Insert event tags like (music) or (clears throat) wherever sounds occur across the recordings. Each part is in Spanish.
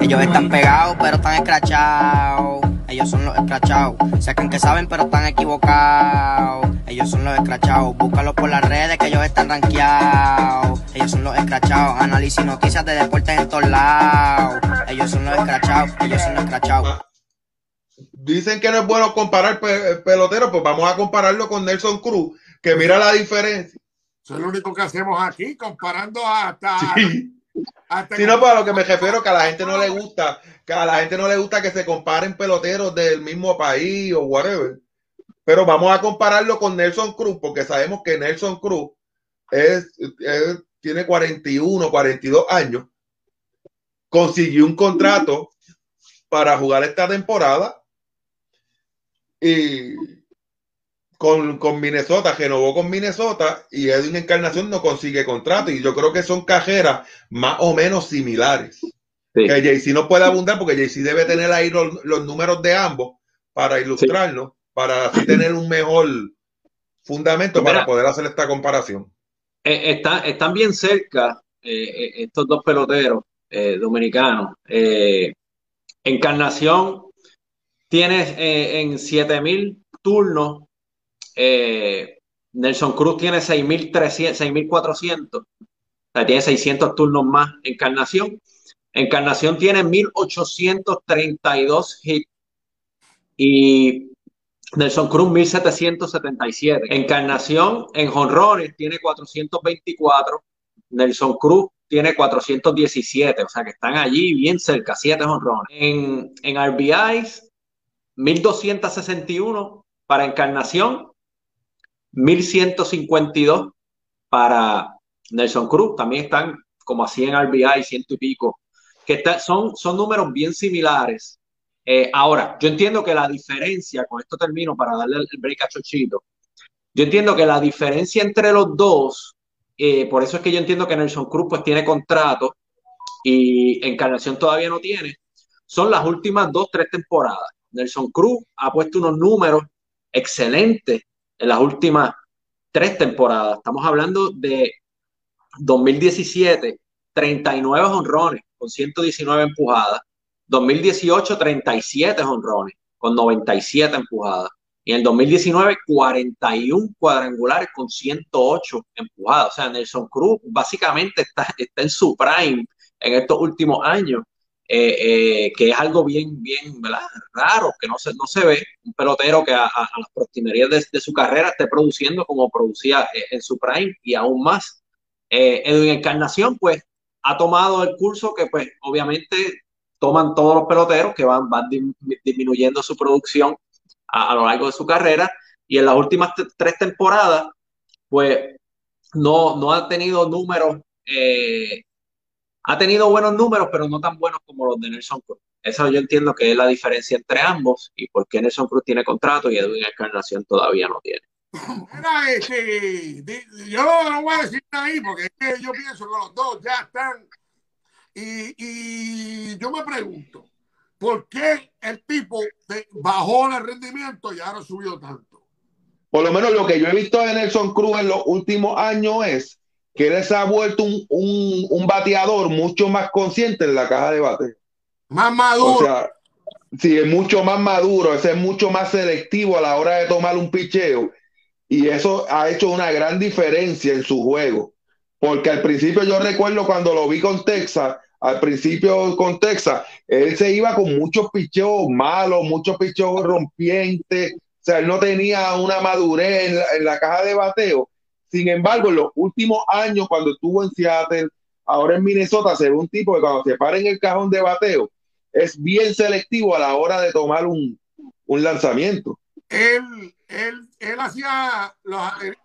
Ellos están pegados, pero están escrachados. Ellos son los escrachados. Sacan que saben, pero están equivocados. Ellos son los escrachados. Búscalos por las redes, que ellos están rankeados. Ellos son los escrachados. Análisis noticias de deportes en todos lados. Ellos son los escrachados. Ellos son los escrachados. Dicen que no es bueno comparar peloteros, pues vamos a compararlo con Nelson Cruz, que mira la diferencia. Eso es lo único que hacemos aquí, comparando hasta. Sí. Si no, para lo que me refiero, que a la gente no le gusta, que a la gente no le gusta que se comparen peloteros del mismo país o whatever. Pero vamos a compararlo con Nelson Cruz, porque sabemos que Nelson Cruz es, tiene 41, 42 años. Consiguió un contrato para jugar esta temporada y con, con, Minnesota, renovó con Minnesota y Edwin Encarnación no consigue contrato. Y yo creo que son cajeras más o menos similares. Que JC no puede abundar porque JC debe tener ahí los, números de ambos para ilustrarnos, para así tener un mejor fundamento para poder hacer esta comparación. Eh, están bien cerca eh, eh, estos dos peloteros dominicanos. Encarnación tiene en 7000 turnos eh, Nelson Cruz tiene 6.400, o sea, tiene 600 turnos más. Encarnación, Encarnación tiene 1.832 hits y Nelson Cruz 1.777. Encarnación en jonrones tiene 424, Nelson Cruz tiene 417, o sea que están allí bien cerca, 7 jonrones. En, en RBIs, 1.261 para Encarnación 1152 para Nelson Cruz, también están como así en RBI, ciento y pico, que son, son números bien similares. Eh, ahora, yo entiendo que la diferencia, con esto termino para darle el break a Chochito, yo entiendo que la diferencia entre los dos, eh, por eso es que yo entiendo que Nelson Cruz pues tiene contrato y Encarnación todavía no tiene, son las últimas dos, tres temporadas. Nelson Cruz ha puesto unos números excelentes en las últimas tres temporadas. Estamos hablando de 2017, 39 honrones con 119 empujadas. 2018, 37 honrones con 97 empujadas. Y en el 2019, 41 cuadrangulares con 108 empujadas. O sea, Nelson Cruz básicamente está, está en su prime en estos últimos años. Eh, eh, que es algo bien, bien raro, que no se, no se ve un pelotero que a, las proximerías de, su carrera esté produciendo como producía eh, en su prime y aún más. en Encarnación, pues, ha tomado el curso que, pues, obviamente toman todos los peloteros que van, van disminuyendo su producción a, lo largo de su carrera y en las últimas tres temporadas, pues, no, no ha tenido números eh, ha tenido buenos números, pero no tan buenos como los de Nelson Cruz. Eso yo entiendo que es la diferencia entre ambos y por qué Nelson Cruz tiene contrato y Edwin Encarnación todavía no tiene. Mira, este, yo no voy a decir nada ahí porque es que yo pienso que los dos ya están. Y, y yo me pregunto, ¿por qué el tipo bajó el rendimiento y ahora subió tanto? Por lo menos lo que yo he visto de Nelson Cruz en los últimos años es que él se ha vuelto un, un, bateador mucho más consciente en la caja de bate. Más maduro. O sea, sí, es mucho más maduro, es mucho más selectivo a la hora de tomar un picheo. Y eso ha hecho una gran diferencia en su juego. Porque al principio yo recuerdo cuando lo vi con Texas, al principio con Texas, él se iba con muchos picheos malos, muchos picheos rompientes. O sea, él no tenía una madurez en la, en la caja de bateo sin embargo, en los últimos años, cuando estuvo en Seattle, ahora en Minnesota, se ve un tipo que cuando se para en el cajón de bateo, es bien selectivo a la hora de tomar un, lanzamiento. Él, él, él hacía los,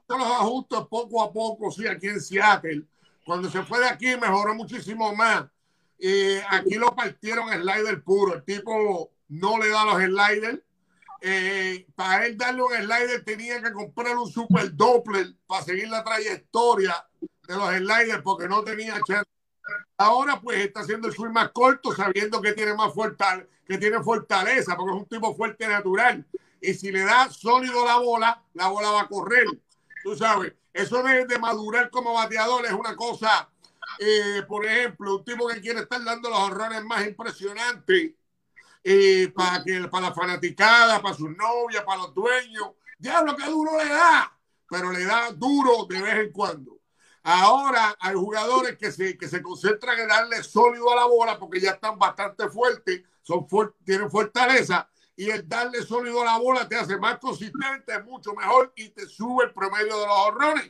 ajustes poco a poco, sí, aquí en Seattle. Cuando se fue de aquí mejoró muchísimo más. aquí lo partieron slider puro. El tipo no le da los sliders eh, para él darle un slider tenía que comprar un super doppler para seguir la trayectoria de los sliders porque no tenía chance. Ahora pues está haciendo el swing más corto sabiendo que tiene más fortaleza, que tiene fortaleza porque es un tipo fuerte natural. Y si le da sólido la bola, la bola va a correr. Tú sabes, eso de, de madurar como bateador es una cosa eh, por ejemplo, un tipo que quiere estar dando los horrores más impresionantes eh, para, que, para la fanaticada, para sus novias, para los dueños. Diablo, que duro le da, pero le da duro de vez en cuando. Ahora hay jugadores que se, que se concentran en darle sólido a la bola porque ya están bastante fuertes, son tienen fortaleza y el darle sólido a la bola te hace más consistente, mucho mejor y te sube el promedio de los horrores.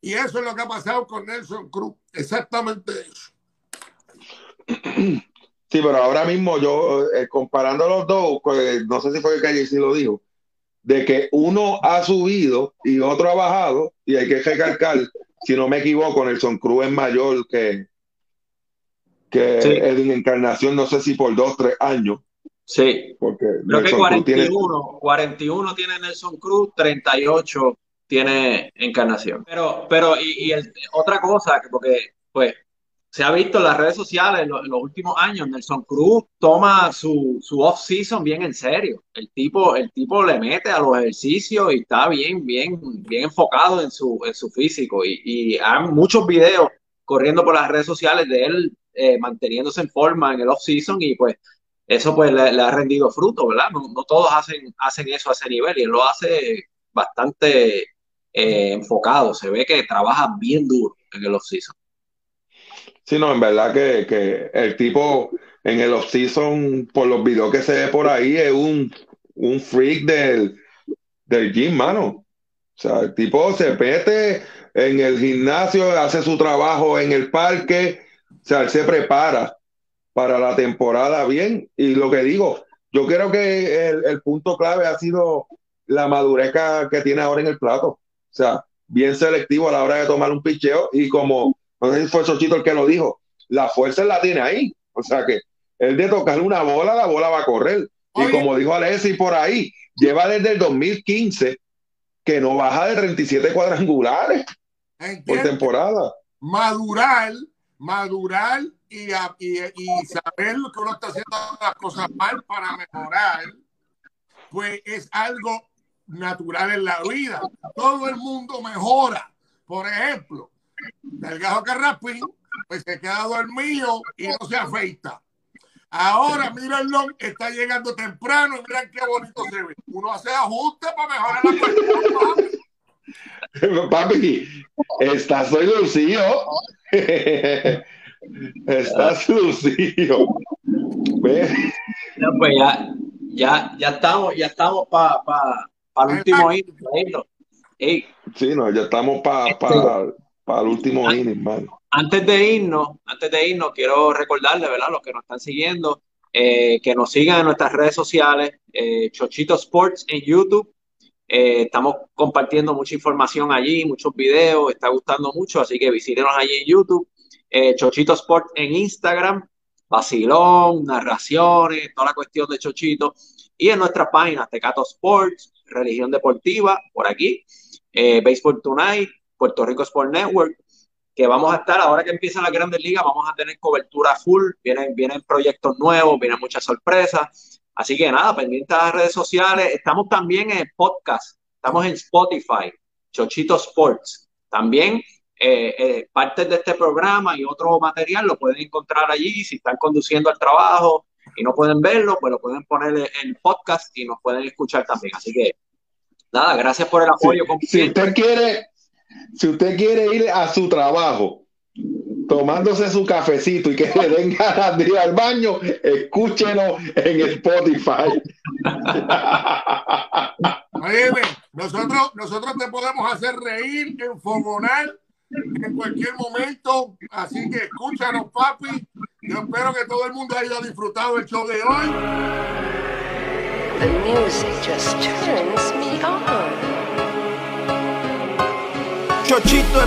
Y eso es lo que ha pasado con Nelson Cruz, exactamente eso. (clears throat) Sí, pero ahora mismo yo, eh, comparando los dos, pues, no sé si fue que Calle sí lo dijo, de que uno ha subido y otro ha bajado, y hay que recalcar, si no me equivoco, Nelson Cruz es mayor que, que Edwin Encarnación, no sé si por dos, tres años. Sí, porque creo que 41, tiene... 41 tiene Nelson Cruz, 38 tiene Encarnación. Pero, pero y, otra cosa, porque pues se ha visto en las redes sociales en, los últimos años, Nelson Cruz toma su, su off-season bien en serio. El tipo, el tipo le mete a los ejercicios y está bien, bien, bien enfocado en su, en su físico. Y, y hay muchos videos corriendo por las redes sociales de él eh, manteniéndose en forma en el off-season y pues eso pues le, ha rendido fruto, ¿verdad? No, todos hacen, hacen eso a ese nivel y él lo hace bastante eh, enfocado. Se ve que trabaja bien duro en el off-season. Sí, no, en verdad que, el tipo en el off-season, por los videos que se ve por ahí, es un, un freak del, del gym, mano. O sea, el tipo se pete en el gimnasio, hace su trabajo en el parque, o sea, él se prepara para la temporada bien. Y lo que digo, yo creo que el, punto clave ha sido la madurez que, tiene ahora en el plato. O sea, bien selectivo a la hora de tomar un picheo y como no sé si fue Sochito el que lo dijo, la fuerza la tiene ahí. O sea que el de tocar una bola, la bola va a correr. Y como dijo Alessi por ahí, lleva desde el 2015 que no baja de 37 cuadrangulares por temporada. Madurar, madurar y, y, saber lo que uno está haciendo las cosas mal para mejorar, pues es algo natural en la vida. Todo el mundo mejora. Por ejemplo, el gajo pues se queda dormido y no se afeita. Ahora, mírenlo, está llegando temprano y miren qué bonito se ve. Uno hace ajustes para mejorar la cuestión, papi. estás soy lucido. estás lucido. pues ya, ya, ya estamos, ya estamos para pa, pa el último hito. Sí, no, ya estamos para este, para el último inning, Antes de irnos, antes de irnos, quiero recordarles, ¿verdad? Los que nos están siguiendo, eh, que nos sigan en nuestras redes sociales, eh, Chochito Sports en YouTube. Eh, estamos compartiendo mucha información allí, muchos videos, está gustando mucho, así que visítenos allí en YouTube. Chochito Sports en Instagram, vacilón, narraciones, toda la cuestión de Chochito. Y en nuestras páginas, Tecato Sports, Religión Deportiva, por aquí, Baseball Tonight, Puerto Rico Sport Network, que vamos a estar, ahora que empiezan las grandes ligas, vamos a tener cobertura full, vienen, vienen proyectos nuevos, vienen muchas sorpresas. Así que nada, pendientes a las redes sociales. Estamos también en podcast, estamos en Spotify, Chochito Sports. También eh, eh, partes de este programa y otro material lo pueden encontrar allí. Si están conduciendo al trabajo y no pueden verlo, pues lo pueden poner en podcast y nos pueden escuchar también. Así que nada, gracias por el apoyo. si usted quiere, si usted quiere ir a su trabajo tomándose su cafecito y que le den ganas de ir al baño, escúchenos en Spotify. nosotros, nosotros te podemos hacer reír, enfogonar en cualquier momento, así que escúchanos, papi. Yo espero que todo el mundo haya disfrutado el show de hoy. The music just turns me on. Chochito